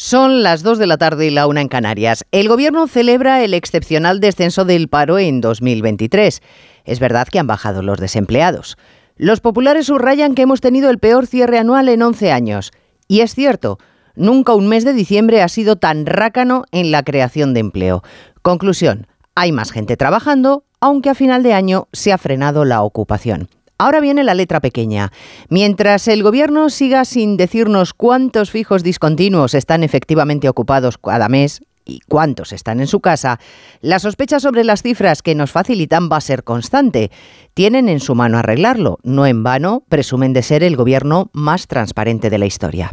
Son las 2 de la tarde y la una en Canarias. El Gobierno celebra el excepcional descenso del paro en 2023. Es verdad que han bajado los desempleados. Los populares subrayan que hemos tenido el peor cierre anual en 11 años. Y es cierto, nunca un mes de diciembre ha sido tan rácano en la creación de empleo. Conclusión, hay más gente trabajando, aunque a final de año se ha frenado la ocupación. Ahora viene la letra pequeña. Mientras el Gobierno siga sin decirnos cuántos fijos discontinuos están efectivamente ocupados cada mes y cuántos están en su casa, la sospecha sobre las cifras que nos facilitan va a ser constante. Tienen en su mano arreglarlo. No en vano, presumen de ser el Gobierno más transparente de la historia.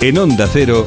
En Onda Cero.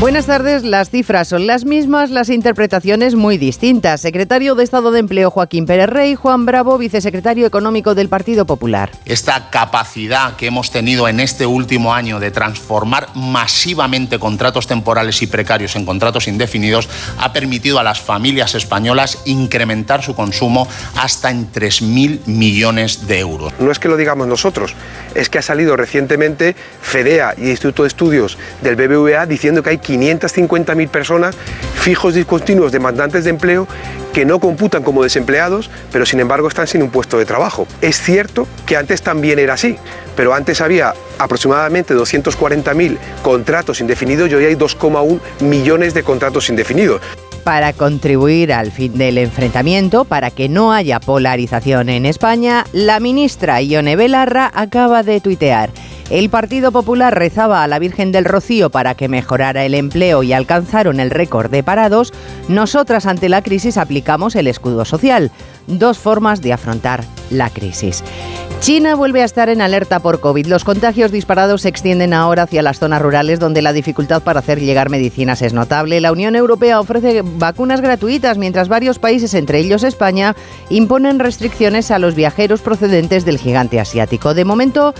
Buenas tardes, las cifras son las mismas, las interpretaciones muy distintas. Secretario de Estado de Empleo Joaquín Pérez Rey, Juan Bravo, vicesecretario económico del Partido Popular. Esta capacidad que hemos tenido en este último año de transformar masivamente contratos temporales y precarios en contratos indefinidos ha permitido a las familias españolas incrementar su consumo hasta en 3.000 millones de euros. No es que lo digamos nosotros, es que ha salido recientemente FEDEA y Instituto de Estudios del BBVA diciendo que hay 550.000 personas fijos discontinuos demandantes de empleo que no computan como desempleados, pero sin embargo están sin un puesto de trabajo. Es cierto que antes también era así, pero antes había aproximadamente 240.000 contratos indefinidos y hoy hay 2,1 millones de contratos indefinidos para contribuir al fin del enfrentamiento, para que no haya polarización en España, la ministra Ione Belarra acaba de tuitear. El Partido Popular rezaba a la Virgen del Rocío para que mejorara el empleo y alcanzaron el récord de parados. Nosotras ante la crisis aplicamos el escudo social. Dos formas de afrontar la crisis. China vuelve a estar en alerta por COVID. Los contagios disparados se extienden ahora hacia las zonas rurales donde la dificultad para hacer llegar medicinas es notable. La Unión Europea ofrece vacunas gratuitas mientras varios países, entre ellos España, imponen restricciones a los viajeros procedentes del gigante asiático. De momento,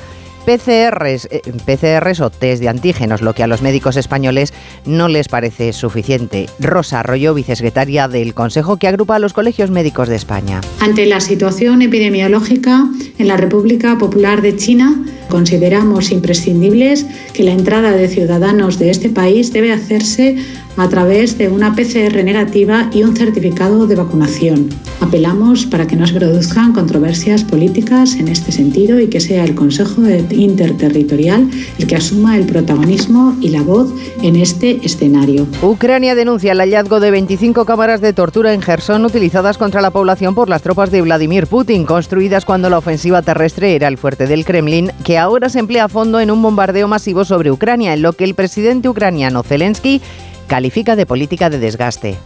PCRs, eh, o test de antígenos, lo que a los médicos españoles no les parece suficiente. Rosa Arroyo, vicesecretaria del Consejo que agrupa a los colegios médicos de España. Ante la situación epidemiológica en la República Popular de China, consideramos imprescindibles que la entrada de ciudadanos de este país debe hacerse a través de una PCR negativa y un certificado de vacunación. Apelamos para que no se produzcan controversias políticas en este sentido y que sea el Consejo Interterritorial el que asuma el protagonismo y la voz en este escenario. Ucrania denuncia el hallazgo de 25 cámaras de tortura en Gerson utilizadas contra la población por las tropas de Vladimir Putin, construidas cuando la ofensiva terrestre era el fuerte del Kremlin, que ahora se emplea a fondo en un bombardeo masivo sobre Ucrania, en lo que el presidente ucraniano Zelensky califica de política de desgaste.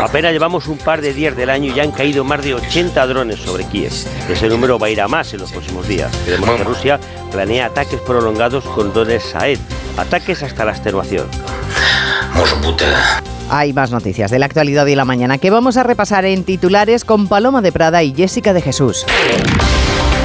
Apenas llevamos un par de días del año y ya han caído más de 80 drones sobre Kiev. Ese número va a ir a más en los próximos días. Creemos que Rusia planea ataques prolongados con drones Saed, ataques hasta la extenuación. Hay más noticias de la actualidad y la mañana que vamos a repasar en titulares con Paloma de Prada y Jessica de Jesús.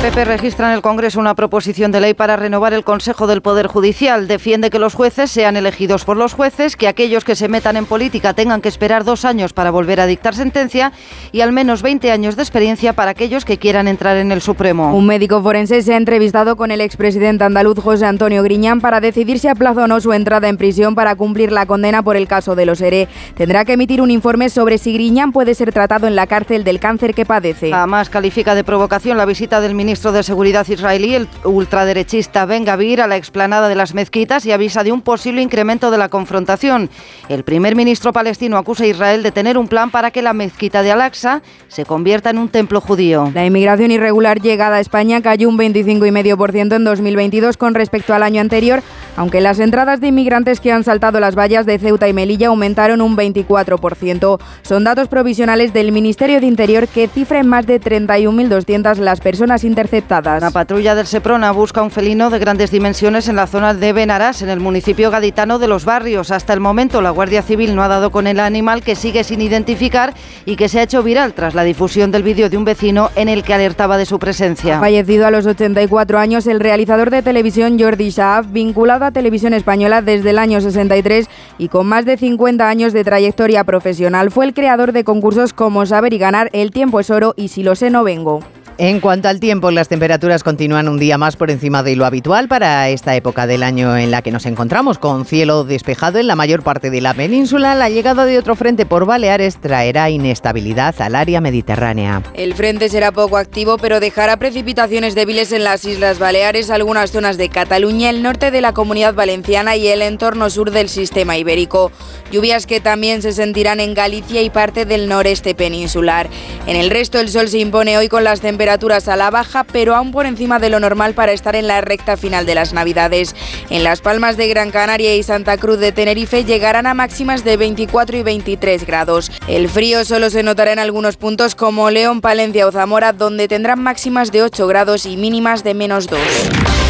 PP registra en el Congreso una proposición de ley para renovar el Consejo del Poder Judicial. Defiende que los jueces sean elegidos por los jueces, que aquellos que se metan en política tengan que esperar dos años para volver a dictar sentencia y al menos 20 años de experiencia para aquellos que quieran entrar en el Supremo. Un médico forense se ha entrevistado con el expresidente andaluz José Antonio Griñán para decidir si aplaza o no su entrada en prisión para cumplir la condena por el caso de los ERE. Tendrá que emitir un informe sobre si Griñán puede ser tratado en la cárcel del cáncer que padece. Además, califica de provocación la visita del ministro ministro de Seguridad israelí, el ultraderechista Ben Gavir, a la explanada de las mezquitas y avisa de un posible incremento de la confrontación. El primer ministro palestino acusa a Israel de tener un plan para que la mezquita de Al-Aqsa se convierta en un templo judío. La inmigración irregular llegada a España cayó un 25,5% en 2022 con respecto al año anterior, aunque las entradas de inmigrantes que han saltado las vallas de Ceuta y Melilla aumentaron un 24%. Son datos provisionales del Ministerio de Interior que cifra en más de 31.200 las personas interceptadas. La patrulla del Seprona busca un felino de grandes dimensiones en la zona de Benarás, en el municipio gaditano de Los Barrios. Hasta el momento la Guardia Civil no ha dado con el animal que sigue sin identificar y que se ha hecho viral tras la difusión del vídeo de un vecino en el que alertaba de su presencia. Fallecido a los 84 años el realizador de televisión Jordi Saaf, vinculado a Televisión Española desde el año 63 y con más de 50 años de trayectoria profesional. Fue el creador de concursos como Saber y Ganar, El tiempo es oro y Si lo sé no vengo. En cuanto al tiempo, las temperaturas continúan un día más por encima de lo habitual para esta época del año en la que nos encontramos, con cielo despejado en la mayor parte de la península. La llegada de otro frente por Baleares traerá inestabilidad al área mediterránea. El frente será poco activo, pero dejará precipitaciones débiles en las Islas Baleares, algunas zonas de Cataluña, el norte de la comunidad valenciana y el entorno sur del sistema ibérico. Lluvias que también se sentirán en Galicia y parte del noreste peninsular. En el resto, el sol se impone hoy con las temperaturas temperaturas a la baja, pero aún por encima de lo normal para estar en la recta final de las Navidades. En Las Palmas de Gran Canaria y Santa Cruz de Tenerife llegarán a máximas de 24 y 23 grados. El frío solo se notará en algunos puntos como León, Palencia o Zamora, donde tendrán máximas de 8 grados y mínimas de menos 2.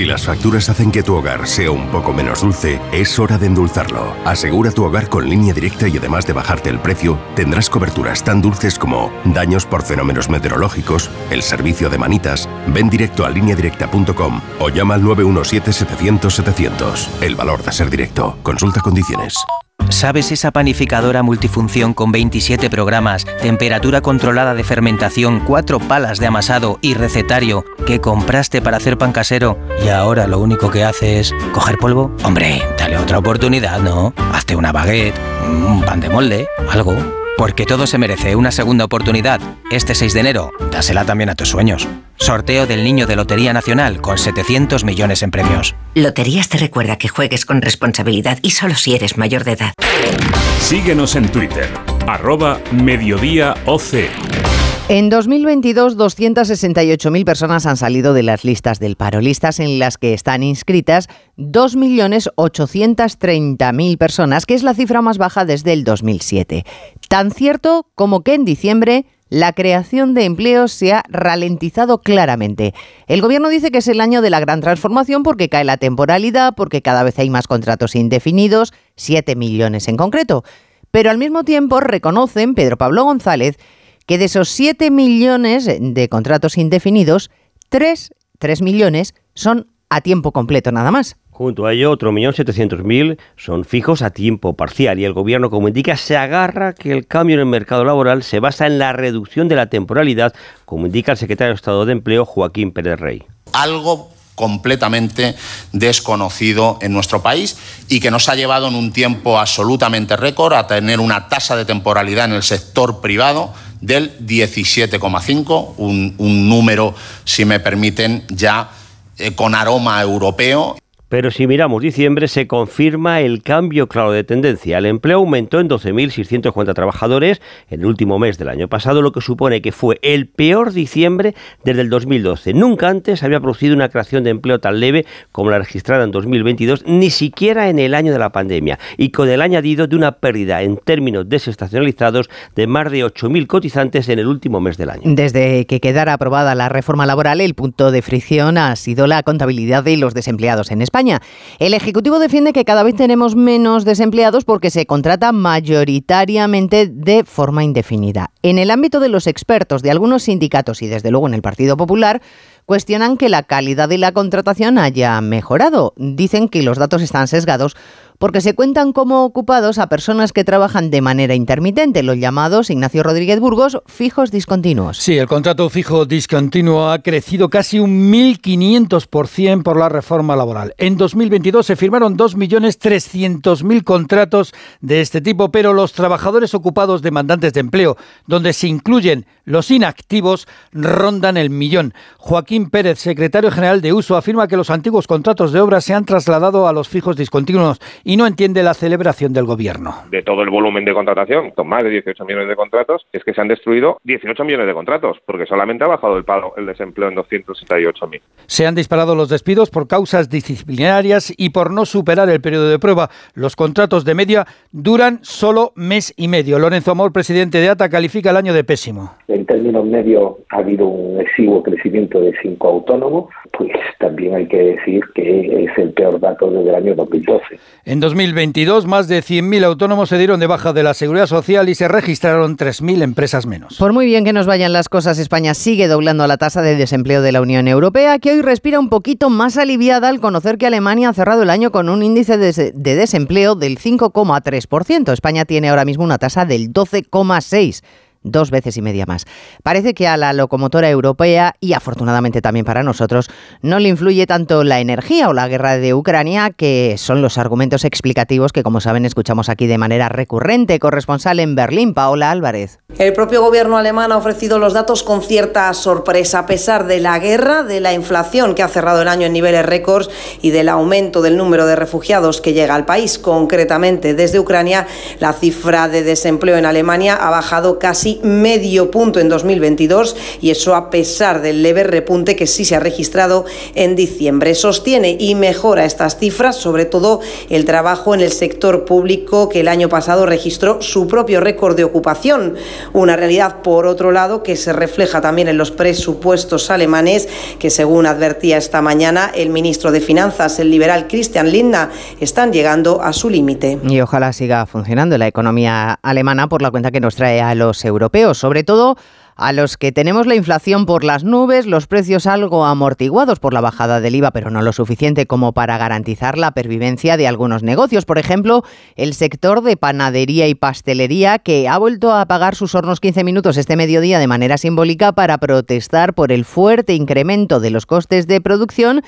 Si las facturas hacen que tu hogar sea un poco menos dulce, es hora de endulzarlo. Asegura tu hogar con línea directa y además de bajarte el precio, tendrás coberturas tan dulces como daños por fenómenos meteorológicos, el servicio de manitas, ven directo a lineadirecta.com o llama al 917-700-700. El valor de ser directo. Consulta condiciones. ¿Sabes esa panificadora multifunción con 27 programas, temperatura controlada de fermentación, cuatro palas de amasado y recetario que compraste para hacer pan casero y ahora lo único que hace es coger polvo? Hombre, dale otra oportunidad, ¿no? Hazte una baguette, un pan de molde, algo. Porque todo se merece una segunda oportunidad. Este 6 de enero, dásela también a tus sueños. Sorteo del Niño de Lotería Nacional con 700 millones en premios. Loterías te recuerda que juegues con responsabilidad y solo si eres mayor de edad. Síguenos en Twitter, arroba Mediodía OC. En 2022, 268.000 personas han salido de las listas del paro, listas en las que están inscritas 2.830.000 personas, que es la cifra más baja desde el 2007. Tan cierto como que en diciembre la creación de empleos se ha ralentizado claramente. El gobierno dice que es el año de la gran transformación porque cae la temporalidad, porque cada vez hay más contratos indefinidos, 7 millones en concreto. Pero al mismo tiempo reconocen, Pedro Pablo González, que de esos 7 millones de contratos indefinidos, 3, 3 millones son a tiempo completo nada más. Junto a ello, otro millón setecientos mil son fijos a tiempo parcial y el gobierno, como indica, se agarra que el cambio en el mercado laboral se basa en la reducción de la temporalidad, como indica el secretario de Estado de Empleo, Joaquín Pérez Rey. Algo completamente desconocido en nuestro país y que nos ha llevado en un tiempo absolutamente récord a tener una tasa de temporalidad en el sector privado del 17,5, un, un, número, si me permiten, ya eh, con aroma europeo. Pero si miramos diciembre, se confirma el cambio claro de tendencia. El empleo aumentó en 12.640 trabajadores en el último mes del año pasado, lo que supone que fue el peor diciembre desde el 2012. Nunca antes había producido una creación de empleo tan leve como la registrada en 2022, ni siquiera en el año de la pandemia, y con el añadido de una pérdida en términos desestacionalizados de más de 8.000 cotizantes en el último mes del año. Desde que quedara aprobada la reforma laboral, el punto de fricción ha sido la contabilidad de los desempleados en España. El Ejecutivo defiende que cada vez tenemos menos desempleados porque se contrata mayoritariamente de forma indefinida. En el ámbito de los expertos de algunos sindicatos y desde luego en el Partido Popular, cuestionan que la calidad de la contratación haya mejorado. Dicen que los datos están sesgados porque se cuentan como ocupados a personas que trabajan de manera intermitente, los llamados, Ignacio Rodríguez Burgos, fijos discontinuos. Sí, el contrato fijo discontinuo ha crecido casi un 1.500% por la reforma laboral. En 2022 se firmaron 2.300.000 contratos de este tipo, pero los trabajadores ocupados demandantes de empleo, donde se incluyen los inactivos, rondan el millón. Joaquín Pérez, secretario general de Uso, afirma que los antiguos contratos de obra se han trasladado a los fijos discontinuos no entiende la celebración del gobierno. De todo el volumen de contratación, con más de 18 millones de contratos, es que se han destruido 18 millones de contratos, porque solamente ha bajado el paro, el desempleo en 268.000. Se han disparado los despidos por causas disciplinarias y por no superar el periodo de prueba. Los contratos de media duran solo mes y medio. Lorenzo Amor, presidente de ATA, califica el año de pésimo. En términos medios ha habido un exiguo crecimiento de cinco autónomos, pues también hay que decir que es el peor dato desde el año 2012. En 2022, más de 100.000 autónomos se dieron de baja de la seguridad social y se registraron 3.000 empresas menos. Por muy bien que nos vayan las cosas, España sigue doblando la tasa de desempleo de la Unión Europea, que hoy respira un poquito más aliviada al conocer que Alemania ha cerrado el año con un índice de, de desempleo del 5,3%. España tiene ahora mismo una tasa del 12,6% dos veces y media más. Parece que a la locomotora europea, y afortunadamente también para nosotros, no le influye tanto la energía o la guerra de Ucrania, que son los argumentos explicativos que, como saben, escuchamos aquí de manera recurrente. Corresponsal en Berlín, Paola Álvarez. El propio gobierno alemán ha ofrecido los datos con cierta sorpresa, a pesar de la guerra, de la inflación que ha cerrado el año en niveles récords y del aumento del número de refugiados que llega al país. Concretamente, desde Ucrania, la cifra de desempleo en Alemania ha bajado casi medio punto en 2022 y eso a pesar del leve repunte que sí se ha registrado en diciembre. Sostiene y mejora estas cifras, sobre todo el trabajo en el sector público que el año pasado registró su propio récord de ocupación. Una realidad, por otro lado, que se refleja también en los presupuestos alemanes que, según advertía esta mañana el ministro de Finanzas, el liberal Christian Lindner, están llegando a su límite. Y ojalá siga funcionando la economía alemana por la cuenta que nos trae a los euros sobre todo a los que tenemos la inflación por las nubes, los precios algo amortiguados por la bajada del IVA, pero no lo suficiente como para garantizar la pervivencia de algunos negocios. Por ejemplo, el sector de panadería y pastelería, que ha vuelto a pagar sus hornos 15 minutos este mediodía de manera simbólica para protestar por el fuerte incremento de los costes de producción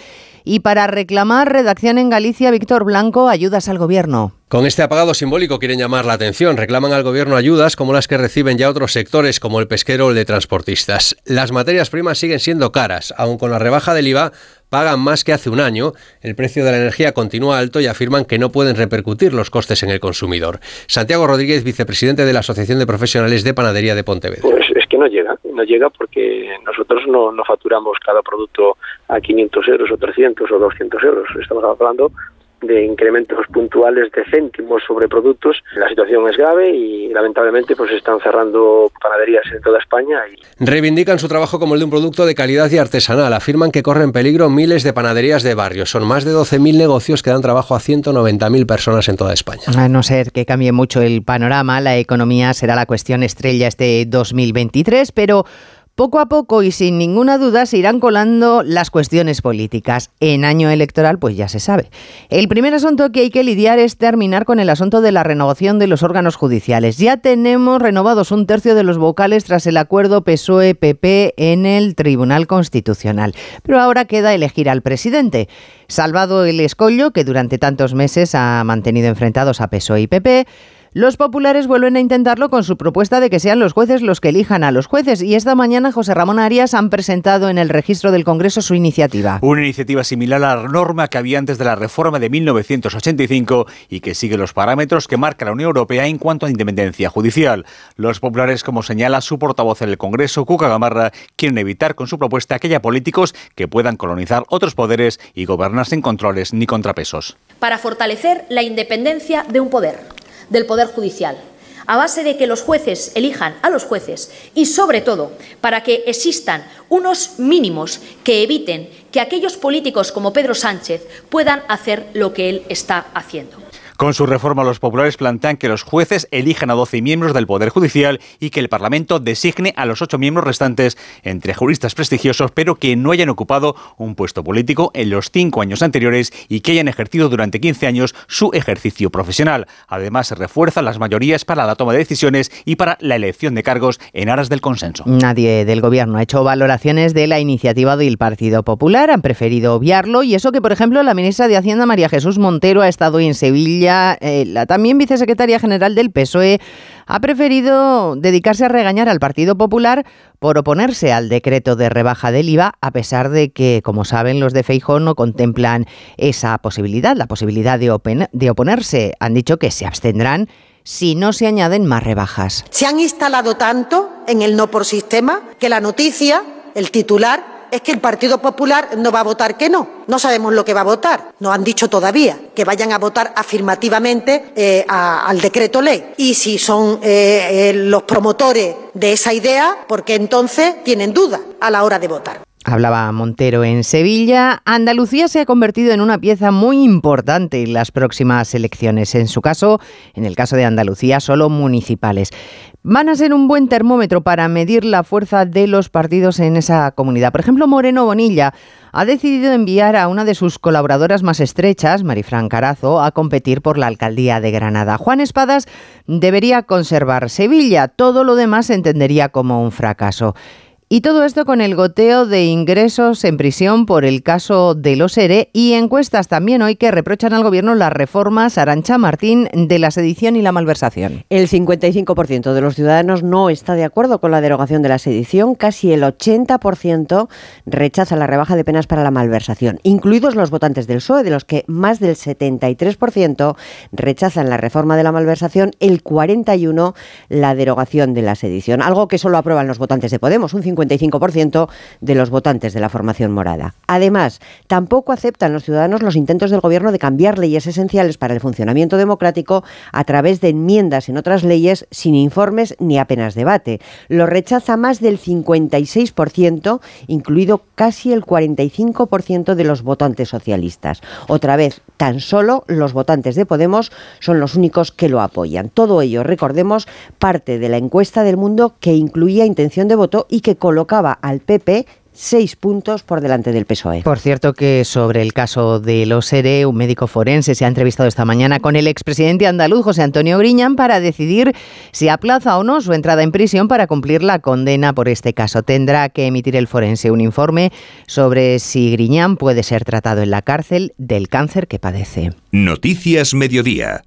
y para reclamar redacción en Galicia, Víctor Blanco, ayudas al gobierno. Con este apagado simbólico quieren llamar la atención, reclaman al gobierno ayudas como las que reciben ya otros sectores como el pesquero o el de transportistas. Las materias primas siguen siendo caras, aun con la rebaja del IVA pagan más que hace un año, el precio de la energía continúa alto y afirman que no pueden repercutir los costes en el consumidor. Santiago Rodríguez, vicepresidente de la Asociación de Profesionales de Panadería de Pontevedra. Pues no llega, no llega porque nosotros no, no facturamos cada producto a 500 euros o 300 o 200 euros. Estamos hablando de incrementos puntuales de céntimos sobre productos. La situación es grave y lamentablemente pues están cerrando panaderías en toda España. Reivindican su trabajo como el de un producto de calidad y artesanal. Afirman que corren peligro miles de panaderías de barrio. Son más de 12.000 negocios que dan trabajo a 190.000 personas en toda España. A no ser que cambie mucho el panorama, la economía será la cuestión estrella este 2023, pero poco a poco y sin ninguna duda se irán colando las cuestiones políticas. En año electoral, pues ya se sabe. El primer asunto que hay que lidiar es terminar con el asunto de la renovación de los órganos judiciales. Ya tenemos renovados un tercio de los vocales tras el acuerdo PSOE-PP en el Tribunal Constitucional. Pero ahora queda elegir al presidente. Salvado el escollo que durante tantos meses ha mantenido enfrentados a PSOE y PP, los populares vuelven a intentarlo con su propuesta de que sean los jueces los que elijan a los jueces y esta mañana José Ramón Arias han presentado en el registro del Congreso su iniciativa. Una iniciativa similar a la norma que había antes de la reforma de 1985 y que sigue los parámetros que marca la Unión Europea en cuanto a independencia judicial. Los populares, como señala su portavoz en el Congreso, Cuca Gamarra, quieren evitar con su propuesta que haya políticos que puedan colonizar otros poderes y gobernar sin controles ni contrapesos. Para fortalecer la independencia de un poder del Poder Judicial, a base de que los jueces elijan a los jueces y, sobre todo, para que existan unos mínimos que eviten que aquellos políticos como Pedro Sánchez puedan hacer lo que él está haciendo. Con su reforma, los populares plantean que los jueces elijan a 12 miembros del Poder Judicial y que el Parlamento designe a los ocho miembros restantes entre juristas prestigiosos, pero que no hayan ocupado un puesto político en los cinco años anteriores y que hayan ejercido durante 15 años su ejercicio profesional. Además, se refuerzan las mayorías para la toma de decisiones y para la elección de cargos en aras del consenso. Nadie del Gobierno ha hecho valoraciones de la iniciativa del Partido Popular, han preferido obviarlo y eso que, por ejemplo, la ministra de Hacienda, María Jesús Montero, ha estado en Sevilla Eh, la también vicesecretaria general del PSOE ha preferido dedicarse a regañar al Partido Popular por oponerse al decreto de rebaja del IVA, a pesar de que, como saben, los de Feijóo no contemplan esa posibilidad, la posibilidad de oponerse. Han dicho que se abstendrán si no se añaden más rebajas. Se han instalado tanto en el no por sistema que la noticia, el titular, es que el Partido Popular no va a votar que no. No sabemos lo que va a votar. No han dicho todavía que vayan a votar afirmativamente eh, al decreto ley. Y si son eh, eh, los promotores de esa idea, porque entonces tienen duda a la hora de votar. Hablaba Montero en Sevilla. Andalucía se ha convertido en una pieza muy importante en las próximas elecciones. En su caso, en el caso de Andalucía, solo municipales. Van a ser un buen termómetro para medir la fuerza de los partidos en esa comunidad. Por ejemplo, Moreno Bonilla ha decidido enviar a una de sus colaboradoras más estrechas, Marifran Carazo, a competir por la alcaldía de Granada. Juan Espadas debería conservar Sevilla. Todo lo demás se entendería como un fracaso. Y todo esto con el goteo de ingresos en prisión por el caso de los ERE y encuestas también hoy que reprochan al gobierno las reformas Arancha Martín de la sedición y la malversación. El 55% de los ciudadanos no está de acuerdo con la derogación de la sedición, casi el 80% rechaza la rebaja de penas para la malversación, incluidos los votantes del PSOE, de los que más del 73% rechazan la reforma de la malversación, el 41% la derogación de la sedición, algo que solo aprueban los votantes de Podemos, un 50 55% de los votantes de la formación morada. Además, tampoco aceptan los ciudadanos los intentos del Gobierno de cambiar leyes esenciales para el funcionamiento democrático a través de enmiendas en otras leyes sin informes ni apenas debate. Lo rechaza más del 56%, incluido casi el 45% de los votantes socialistas. Otra vez, tan solo los votantes de Podemos son los únicos que lo apoyan. Todo ello, recordemos, parte de la encuesta del mundo que incluía intención de voto y que colocaba al PP seis puntos por delante del PSOE. Por cierto que sobre el caso de los ERE, un médico forense se ha entrevistado esta mañana con el expresidente andaluz José Antonio Griñán para decidir si aplaza o no su entrada en prisión para cumplir la condena por este caso. Tendrá que emitir el forense un informe sobre si Griñán puede ser tratado en la cárcel del cáncer que padece. Noticias Mediodía.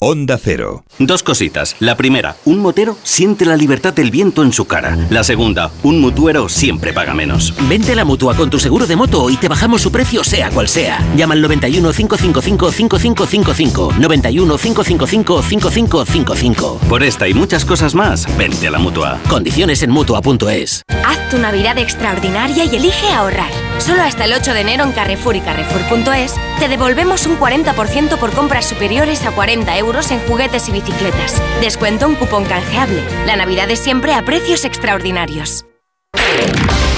Onda Cero. Dos cositas. La primera, un motero siente la libertad del viento en su cara. La segunda, un mutuero siempre paga menos. Vente a la mutua con tu seguro de moto y te bajamos su precio sea cual sea. Llama al 91 555 5555. 91 555 5555. Por esta y muchas cosas más, vente a la mutua. Condiciones en mutua.es. Haz tu Navidad extraordinaria y elige ahorrar. Solo hasta el 8 de enero en Carrefour y Carrefour.es te devolvemos un 40% por compras superiores a 40 euros en juguetes y bicicletas. Descuento un cupón canjeable. La Navidad es siempre a precios extraordinarios.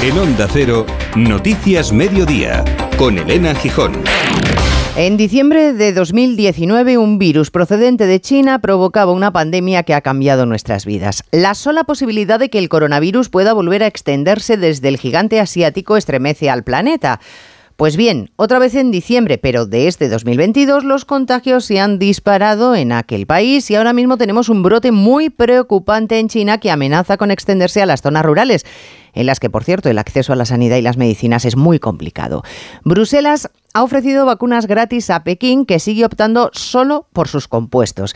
En Onda Cero, Noticias Mediodía, con Elena Gijón. En diciembre de 2019, un virus procedente de China provocaba una pandemia que ha cambiado nuestras vidas. La sola posibilidad de que el coronavirus pueda volver a extenderse desde el gigante asiático estremece al planeta. Pues bien, otra vez en diciembre, pero de este 2022, los contagios se han disparado en aquel país y ahora mismo tenemos un brote muy preocupante en China que amenaza con extenderse a las zonas rurales en las que, por cierto, el acceso a la sanidad y las medicinas es muy complicado. Bruselas ha ofrecido vacunas gratis a Pekín, que sigue optando solo por sus compuestos.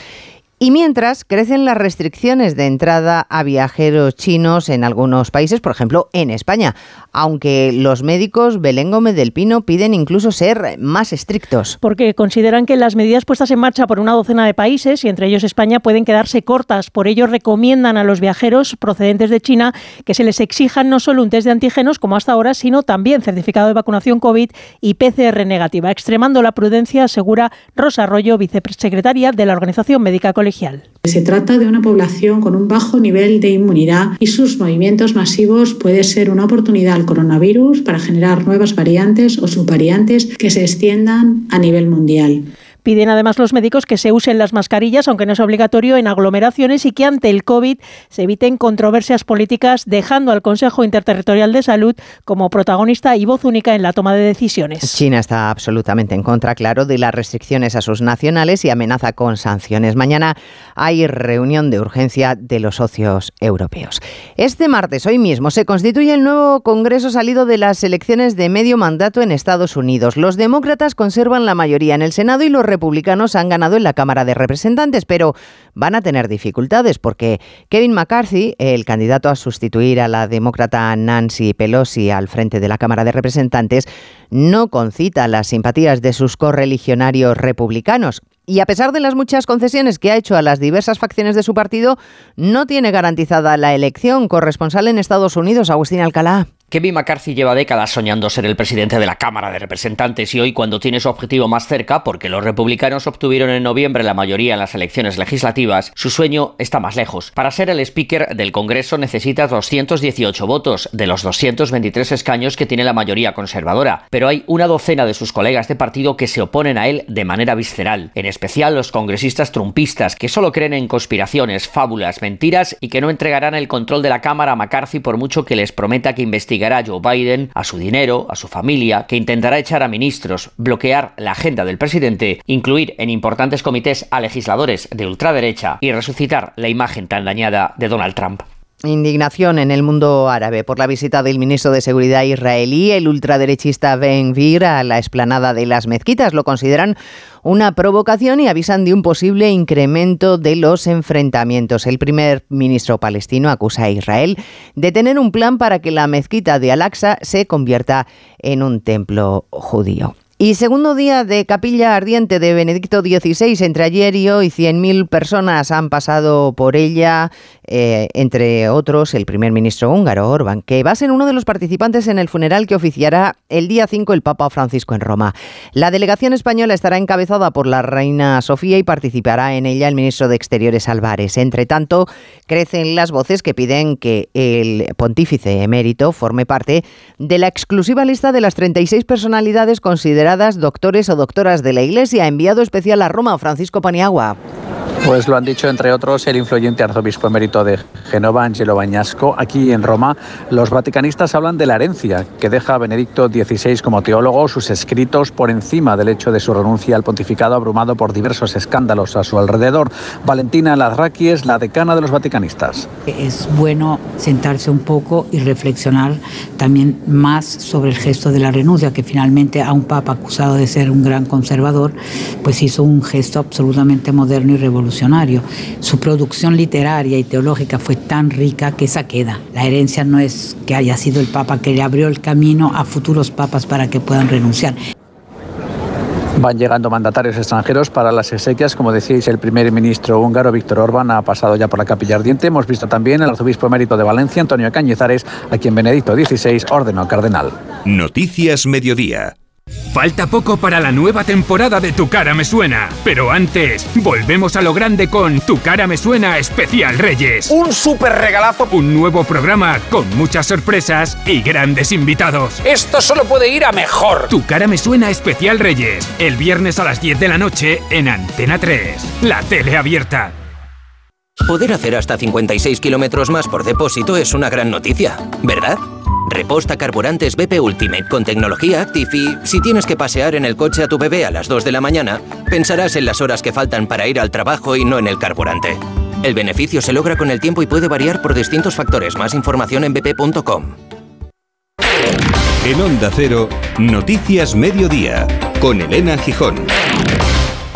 Y mientras crecen las restricciones de entrada a viajeros chinos en algunos países, por ejemplo en España, aunque los médicos Belén Gómez del Pino piden incluso ser más estrictos. Porque consideran que las medidas puestas en marcha por una docena de países, y entre ellos España, pueden quedarse cortas. Por ello recomiendan a los viajeros procedentes de China que se les exijan no solo un test de antígenos como hasta ahora, sino también certificado de vacunación COVID y PCR negativa. Extremando la prudencia, asegura Rosa Arroyo, vicesecretaria de la Organización Médica se trata de una población con un bajo nivel de inmunidad y sus movimientos masivos puede ser una oportunidad al coronavirus para generar nuevas variantes o subvariantes que se extiendan a nivel mundial. Piden además los médicos que se usen las mascarillas, aunque no es obligatorio, en aglomeraciones y que ante el COVID se eviten controversias políticas, dejando al Consejo Interterritorial de Salud como protagonista y voz única en la toma de decisiones. China está absolutamente en contra, claro, de las restricciones a sus nacionales y amenaza con sanciones. Mañana hay reunión de urgencia de los socios europeos. Este martes, hoy mismo, se constituye el nuevo Congreso salido de las elecciones de medio mandato en Estados Unidos. Los demócratas conservan la mayoría en el Senado y los republicanos han ganado en la Cámara de Representantes, pero van a tener dificultades porque Kevin McCarthy, el candidato a sustituir a la demócrata Nancy Pelosi al frente de la Cámara de Representantes, no concita las simpatías de sus correligionarios republicanos. Y a pesar de las muchas concesiones que ha hecho a las diversas facciones de su partido, no tiene garantizada la elección. Corresponsal en Estados Unidos, Agustín Alcalá. Kevin McCarthy lleva décadas soñando ser el presidente de la Cámara de Representantes y hoy cuando tiene su objetivo más cerca, porque los republicanos obtuvieron en noviembre la mayoría en las elecciones legislativas, su sueño está más lejos. Para ser el speaker del Congreso necesita 218 votos, de los 223 escaños que tiene la mayoría conservadora, pero hay una docena de sus colegas de partido que se oponen a él de manera visceral, en especial los congresistas trumpistas, que solo creen en conspiraciones, fábulas, mentiras y que no entregarán el control de la Cámara a McCarthy por mucho que les prometa que investigue a Joe Biden, a su dinero, a su familia, que intentará echar a ministros, bloquear la agenda del presidente, incluir en importantes comités a legisladores de ultraderecha y resucitar la imagen tan dañada de Donald Trump. Indignación en el mundo árabe por la visita del ministro de Seguridad israelí, el ultraderechista Ben Gvir, a la explanada de las mezquitas. Lo consideran una provocación y avisan de un posible incremento de los enfrentamientos. El primer ministro palestino acusa a Israel de tener un plan para que la mezquita de Al-Aqsa se convierta en un templo judío. Y segundo día de capilla ardiente de Benedicto XVI. Entre ayer y hoy 100.000 personas han pasado por ella, eh, entre otros el primer ministro húngaro, Orbán, que va a ser uno de los participantes en el funeral que oficiará el día 5 el Papa Francisco en Roma. La delegación española estará encabezada por la reina Sofía y participará en ella el ministro de Exteriores Álvarez. Entre tanto, crecen las voces que piden que el pontífice emérito forme parte de la exclusiva lista de las 36 personalidades consideradas doctores o doctoras de la Iglesia. Enviado especial a Roma, Francisco Paniagua. Pues lo han dicho entre otros el influyente arzobispo emérito de Genova, Angelo Bañasco. Aquí en Roma, los vaticanistas hablan de la herencia que deja Benedicto XVI como teólogo, sus escritos por encima del hecho de su renuncia al pontificado abrumado por diversos escándalos a su alrededor. Valentina Lazraki es la decana de los vaticanistas. Es bueno sentarse un poco y reflexionar también más sobre el gesto de la renuncia, que finalmente a un papa acusado de ser un gran conservador, pues hizo un gesto absolutamente moderno y revolucionario su producción literaria y teológica fue tan rica que esa queda. La herencia no es que haya sido el Papa que le abrió el camino a futuros papas para que puedan renunciar. Van llegando mandatarios extranjeros para las exequias. Como decíais, el primer ministro húngaro, Víctor Orbán, ha pasado ya por la capilla ardiente. Hemos visto también al arzobispo emérito de Valencia, Antonio Cañizares, a quien Benedicto XVI ordenó cardenal. Noticias Mediodía. Falta poco para la nueva temporada de Tu cara me suena, pero antes volvemos a lo grande con Tu cara me suena especial Reyes. Un super regalazo, un nuevo programa con muchas sorpresas y grandes invitados. Esto solo puede ir a mejor. Tu cara me suena especial Reyes, el viernes a las 10 de la noche en Antena 3, la tele abierta. Poder hacer hasta 56 kilómetros más por depósito es una gran noticia, ¿verdad? Reposta carburantes BP Ultimate con tecnología Active y si tienes que pasear en el coche a tu bebé a las 2 de la mañana, pensarás en las horas que faltan para ir al trabajo y no en el carburante. El beneficio se logra con el tiempo y puede variar por distintos factores. Más información en bp.com. En Onda Cero, Noticias Mediodía, con Elena Gijón.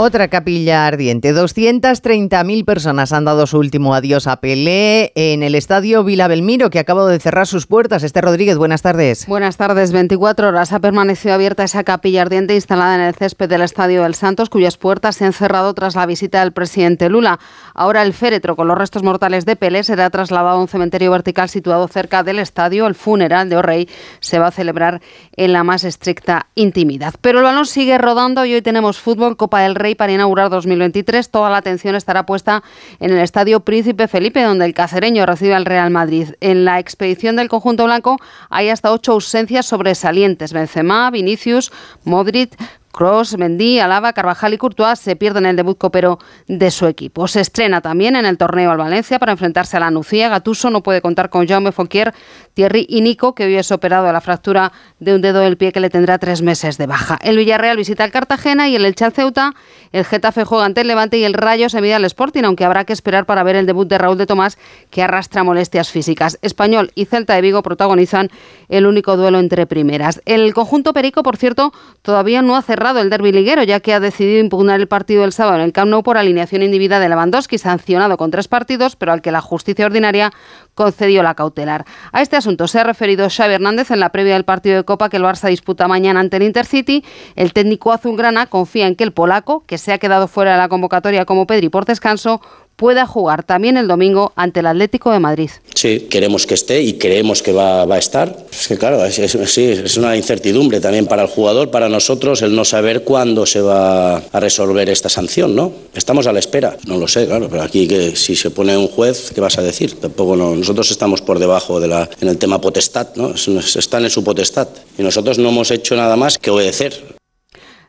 Otra capilla ardiente. 230.000 personas han dado su último adiós a Pelé en el estadio Vila Belmiro, que acaba de cerrar sus puertas. Este Rodríguez, buenas tardes. Buenas tardes. 24 horas ha permanecido abierta esa capilla ardiente instalada en el césped del estadio del Santos, cuyas puertas se han cerrado tras la visita del presidente Lula. Ahora el féretro con los restos mortales de Pelé será trasladado a un cementerio vertical situado cerca del estadio. El funeral de O'Reilly se va a celebrar en la más estricta intimidad. Pero el balón sigue rodando y hoy tenemos fútbol, Copa del Rey para inaugurar 2023. Toda la atención estará puesta en el Estadio Príncipe Felipe, donde el cacereño recibe al Real Madrid. En la expedición del conjunto blanco hay hasta ocho ausencias sobresalientes. Benzema, Vinicius, Modric, Cross, Mendy, Alaba, Carvajal y Courtois se pierden el debut copero de su equipo. Se estrena también en el torneo al Valencia para enfrentarse a la Nucía. Gatuso no puede contar con Jaume Fonquier, Thierry y Nico, que hoy es operado de la fractura de un dedo del pie que le tendrá tres meses de baja. El Villarreal visita el Cartagena y el Elche Ceuta. El Getafe juega ante el Levante y el Rayo se mide al Sporting, aunque habrá que esperar para ver el debut de Raúl de Tomás, que arrastra molestias físicas. Español y Celta de Vigo protagonizan el único duelo entre primeras. El conjunto Perico, por cierto, todavía no ha cerrado el derbi liguero, ya que ha decidido impugnar el partido del sábado en el Camp Nou por alineación indebida de Lewandowski, sancionado con tres partidos, pero al que la justicia ordinaria concedió la cautelar. A este asunto se ha referido Xavi Hernández en la previa del partido de Copa que el Barça disputa mañana ante el Intercity. El técnico azulgrana confía en que el polaco, que se ha quedado fuera de la convocatoria como Pedri por descanso, pueda jugar también el domingo ante el Atlético de Madrid. Sí, queremos que esté y creemos que va, a estar. Es que claro, sí, es una incertidumbre también para el jugador, para nosotros, el no saber cuándo se va a resolver esta sanción, ¿no? Estamos a la espera, no lo sé, claro, pero aquí que si se pone un juez, ¿qué vas a decir? Tampoco no, nosotros estamos por debajo de la, en el tema potestad, ¿no? Están en su potestad y nosotros no hemos hecho nada más que obedecer.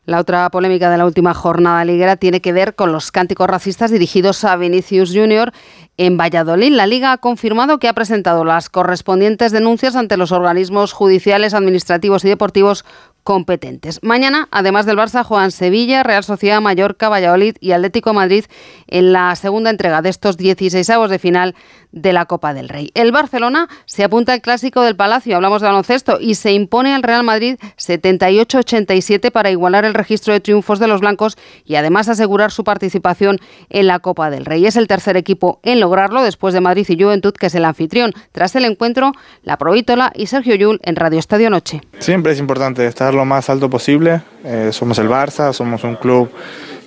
La otra polémica de la última jornada liguera tiene que ver con los cánticos racistas dirigidos a Vinicius Jr. en Valladolid. La Liga ha confirmado que ha presentado las correspondientes denuncias ante los organismos judiciales, administrativos y deportivos competentes. Mañana, además del Barça, juegan Sevilla, Real Sociedad, Mallorca, Valladolid y Atlético Madrid en la segunda entrega de estos 16 avos de final de la Copa del Rey. El Barcelona se apunta al clásico del Palacio, hablamos de baloncesto, y se impone al Real Madrid 78-87 para igualar el registro de triunfos de los blancos y además asegurar su participación en la Copa del Rey. Es el tercer equipo en lograrlo después de Madrid y Juventud, que es el anfitrión. Tras el encuentro, la Provítola y Sergio Yul en Radio Estadio Noche. Siempre es importante estar lo más alto posible. Eh, somos el Barça, somos un club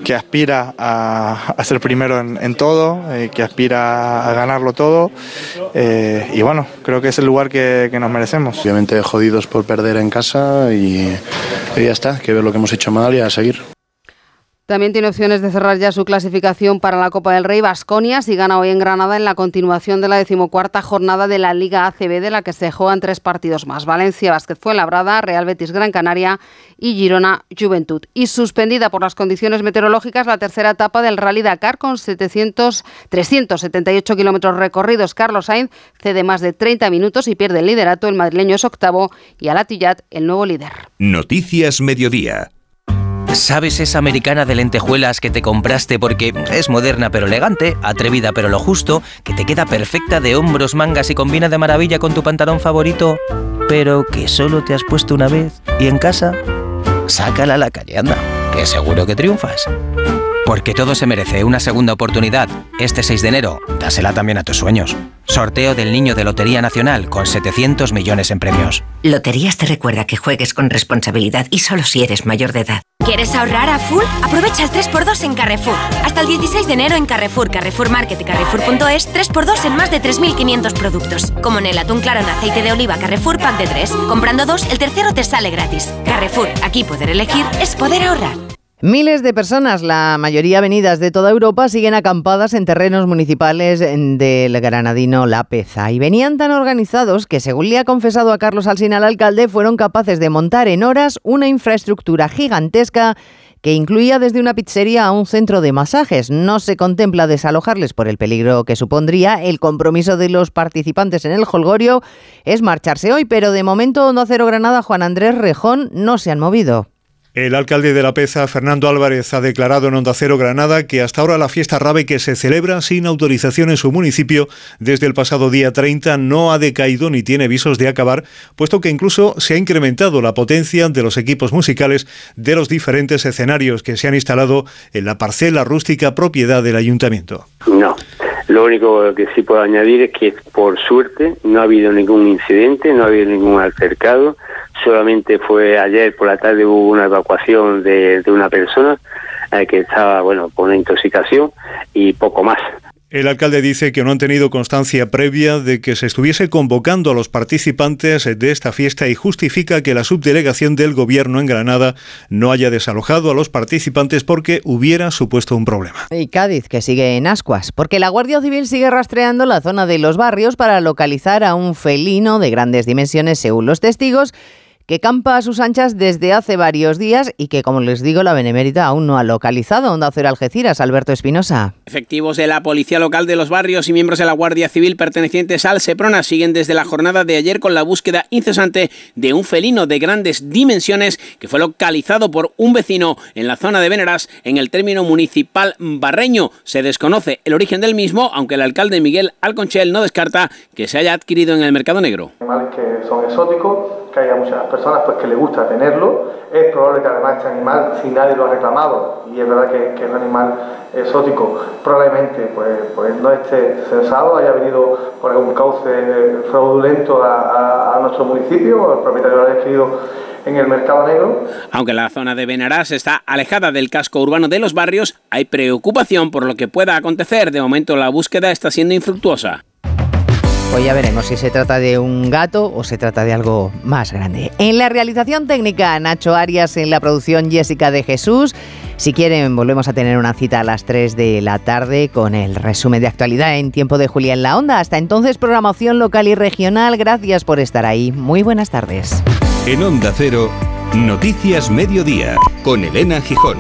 que aspira a, a ser primero en, todo, eh, que aspira a ganarlo todo. Eh, y bueno, creo que es el lugar que, que, nos merecemos. Obviamente jodidos por perder en casa y, y ya está, que ver lo que hemos hecho mal y a seguir. También tiene opciones de cerrar ya su clasificación para la Copa del Rey Vasconia si gana hoy en Granada en la continuación de la decimocuarta jornada de la Liga ACB de la que se juegan tres partidos más. Valencia, Vázquez Labrada, Real Betis Gran Canaria y Girona Juventud. Y suspendida por las condiciones meteorológicas la tercera etapa del Rally Dakar con 700, 378 kilómetros recorridos. Carlos Sainz cede más de 30 minutos y pierde el liderato. El madrileño es octavo y Alatillat el nuevo líder. Noticias Mediodía. ¿Sabes esa americana de lentejuelas que te compraste porque es moderna pero elegante, atrevida pero lo justo, que te queda perfecta de hombros, mangas y combina de maravilla con tu pantalón favorito, pero que solo te has puesto una vez y en casa? Sácala a la calle, anda, que seguro que triunfas. Porque todo se merece una segunda oportunidad. Este 6 de enero, dásela también a tus sueños. Sorteo del Niño de Lotería Nacional con 700 millones en premios. Loterías te recuerda que juegues con responsabilidad y solo si eres mayor de edad. ¿Quieres ahorrar a full? Aprovecha el 3x2 en Carrefour. Hasta el 16 de enero en Carrefour, Carrefour Market y Carrefour.es, 3x2 en más de 3.500 productos. Como en el atún claro en aceite de oliva Carrefour Pack de 3. Comprando dos, el tercero te sale gratis. Carrefour, aquí poder elegir es poder ahorrar. Miles de personas, la mayoría venidas de toda Europa, siguen acampadas en terrenos municipales del granadino La Peza y venían tan organizados que, según le ha confesado a Carlos Alsina al alcalde, fueron capaces de montar en horas una infraestructura gigantesca que incluía desde una pizzería a un centro de masajes. No se contempla desalojarles por el peligro que supondría. El compromiso de los participantes en el holgorio es marcharse hoy, pero de momento Onda Cero Granada, Juan Andrés Rejón, no se han movido. El alcalde de La Peza, Fernando Álvarez, ha declarado en Onda Cero Granada que hasta ahora la fiesta rave que se celebra sin autorización en su municipio desde el pasado día 30 no ha decaído ni tiene visos de acabar, puesto que incluso se ha incrementado la potencia de los equipos musicales de los diferentes escenarios que se han instalado en la parcela rústica propiedad del ayuntamiento. No. Lo único que sí puedo añadir es que por suerte no ha habido ningún incidente, no ha habido ningún altercado, solamente fue ayer por la tarde hubo una evacuación de, una persona eh, que estaba bueno por una intoxicación y poco más. El alcalde dice que no han tenido constancia previa de que se estuviese convocando a los participantes de esta fiesta y justifica que la subdelegación del gobierno en Granada no haya desalojado a los participantes porque hubiera supuesto un problema. Y Cádiz, que sigue en ascuas, porque la Guardia Civil sigue rastreando la zona de los barrios para localizar a un felino de grandes dimensiones, según los testigos, que campa a sus anchas desde hace varios días y que, como les digo, la Benemérita aún no ha localizado. Onda Cero Algeciras, Alberto Espinosa. Efectivos de la Policía Local de los Barrios y miembros de la Guardia Civil pertenecientes al Seprona siguen desde la jornada de ayer con la búsqueda incesante de un felino de grandes dimensiones que fue localizado por un vecino en la zona de Veneras en el término municipal barreño. Se desconoce el origen del mismo, aunque el alcalde Miguel Alconchel no descarta que se haya adquirido en el mercado negro. Animales que son exóticos que haya muchas personas pues que le gusta tenerlo. Es probable que además este animal, si nadie lo ha reclamado, y es verdad que, es un animal exótico, probablemente pues, pues no esté censado, haya venido por algún cauce fraudulento a, a, nuestro municipio, el propietario lo ha adquirido en el mercado negro. Aunque la zona de Benarás está alejada del casco urbano de los barrios, hay preocupación por lo que pueda acontecer. De momento la búsqueda está siendo infructuosa. Pues ya veremos si se trata de un gato o se trata de algo más grande. En la realización técnica, Nacho Arias, en la producción Jessica de Jesús. Si quieren, volvemos a tener una cita a las 3 de la tarde con el resumen de actualidad en tiempo de Julia en la Onda. Hasta entonces, programación local y regional. Gracias por estar ahí. Muy buenas tardes. En Onda Cero, Noticias Mediodía, con Elena Gijón.